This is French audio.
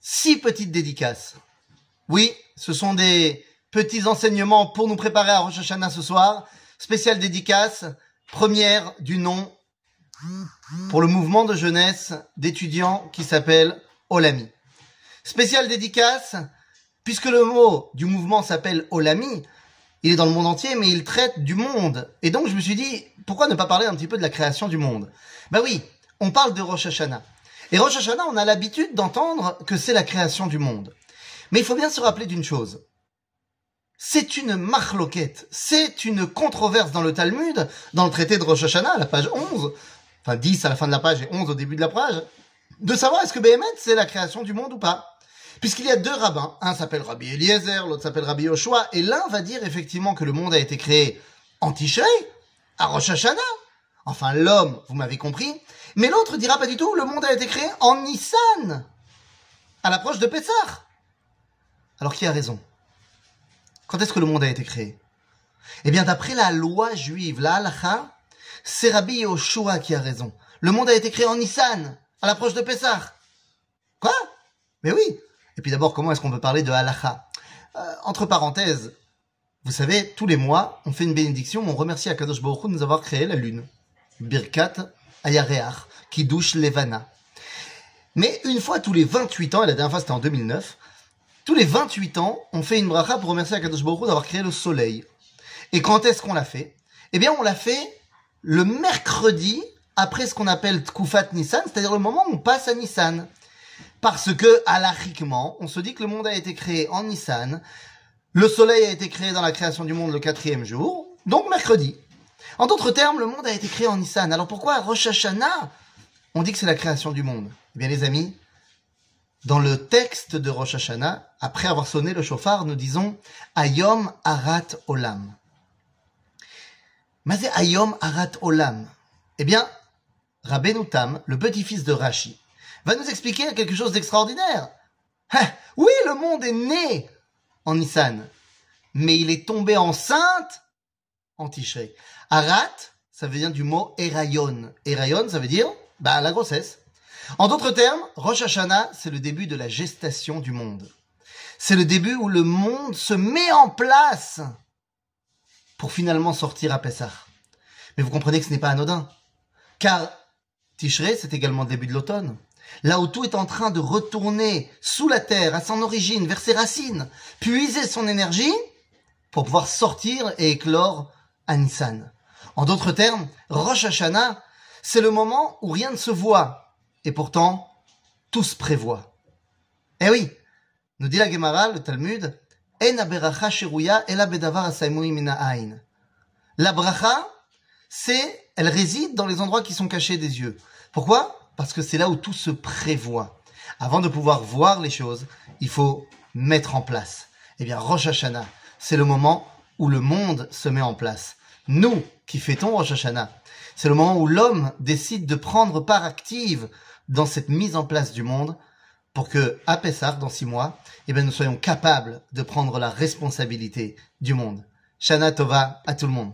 six petites dédicaces. Oui, ce sont des petits enseignements pour nous préparer à Rosh Hashanah ce soir. Spéciale dédicace, première du nom pour le mouvement de jeunesse d'étudiants qui s'appelle Olami. Spéciale dédicace, puisque le mot du mouvement s'appelle Olami, il est dans le monde entier, mais il traite du monde. Et donc je me suis dit, pourquoi ne pas parler un petit peu de la création du monde? Ben oui, on parle de Rosh Hashanah. Et Rosh Hashanah, on a l'habitude d'entendre que c'est la création du monde. Mais il faut bien se rappeler d'une chose. C'est une marloquette, c'est une controverse dans le Talmud, dans le traité de Rosh Hashanah, à la page 11, enfin 10 à la fin de la page et 11 au début de la page, de savoir est-ce que Béhémet c'est la création du monde ou pas. Puisqu'il y a deux rabbins, un s'appelle Rabbi Eliezer, l'autre s'appelle Rabbi Yoshua, et l'un va dire effectivement que le monde a été créé en Tishrei, à Rosh Hashanah. Enfin, l'homme, vous m'avez compris. Mais l'autre dira pas du tout, le monde a été créé en Nissan, à l'approche de Pessah. Alors qui a raison? Quand est-ce que le monde a été créé? Eh bien, d'après la loi juive, la halacha, c'est Rabbi Yoshua qui a raison. Le monde a été créé en Nissan, à l'approche de Pessah. Quoi? Mais oui, et puis d'abord, comment est-ce qu'on peut parler de halacha euh, Entre parenthèses, vous savez, tous les mois, on fait une bénédiction, on remercie Akadosh Baruch de nous avoir créé la lune. Birkat Ayareach, qui douche Levana. Mais une fois tous les 28 ans, et la dernière fois c'était en 2009, tous les 28 ans, on fait une bracha pour remercier Akadosh Baruch d'avoir créé le soleil. Et quand est-ce qu'on l'a fait? Eh bien, on l'a fait le mercredi après ce qu'on appelle Tkufat Nissan, c'est-à-dire le moment où on passe à Nissan. Parce que, alachiquement, on se dit que le monde a été créé en Nissan, le soleil a été créé dans la création du monde le quatrième jour, donc mercredi. En d'autres termes, le monde a été créé en Nissan. Alors pourquoi Rosh Hashanah, on dit que c'est la création du monde? Eh bien les amis, dans le texte de Rosh Hashanah, après avoir sonné le chauffard, nous disons Ayom Arat Olam. Mazé Ayom Arat Olam. Eh bien, Rabbeinu Tam, le petit-fils de Rashi, va nous expliquer quelque chose d'extraordinaire. Hein, oui, le monde est né en Nissan, mais il est tombé enceinte en. Arat, ça dire du mot Erayon. Erayon, ça veut dire bah, la grossesse. En d'autres termes, Rosh Hashanah, c'est le début de la gestation du monde. C'est le début où le monde se met en place pour finalement sortir à Pessah. Mais vous comprenez que ce n'est pas anodin. Car Tishrei, c'est également le début de l'automne. Là où tout est en train de retourner sous la terre, à son origine, vers ses racines, puiser son énergie pour pouvoir sortir et éclore En d'autres termes, Rosh Hashanah, c'est le moment où rien ne se voit, et pourtant, tout se prévoit. Eh oui, nous dit la Gemara, le Talmud, En La bracha, c'est, elle réside dans les endroits qui sont cachés des yeux. Pourquoi? Parce que c'est là où tout se prévoit. Avant de pouvoir voir les choses, il faut mettre en place. Eh bien, Rosh Hashanah, c'est le moment où le monde se met en place. Nous qui fêtons Rosh Hashanah, c'est le moment où l'homme décide de prendre part active dans cette mise en place du monde pour que, à Pessah, dans six mois, eh bien, nous soyons capables de prendre la responsabilité du monde. Shana Tova à tout le monde.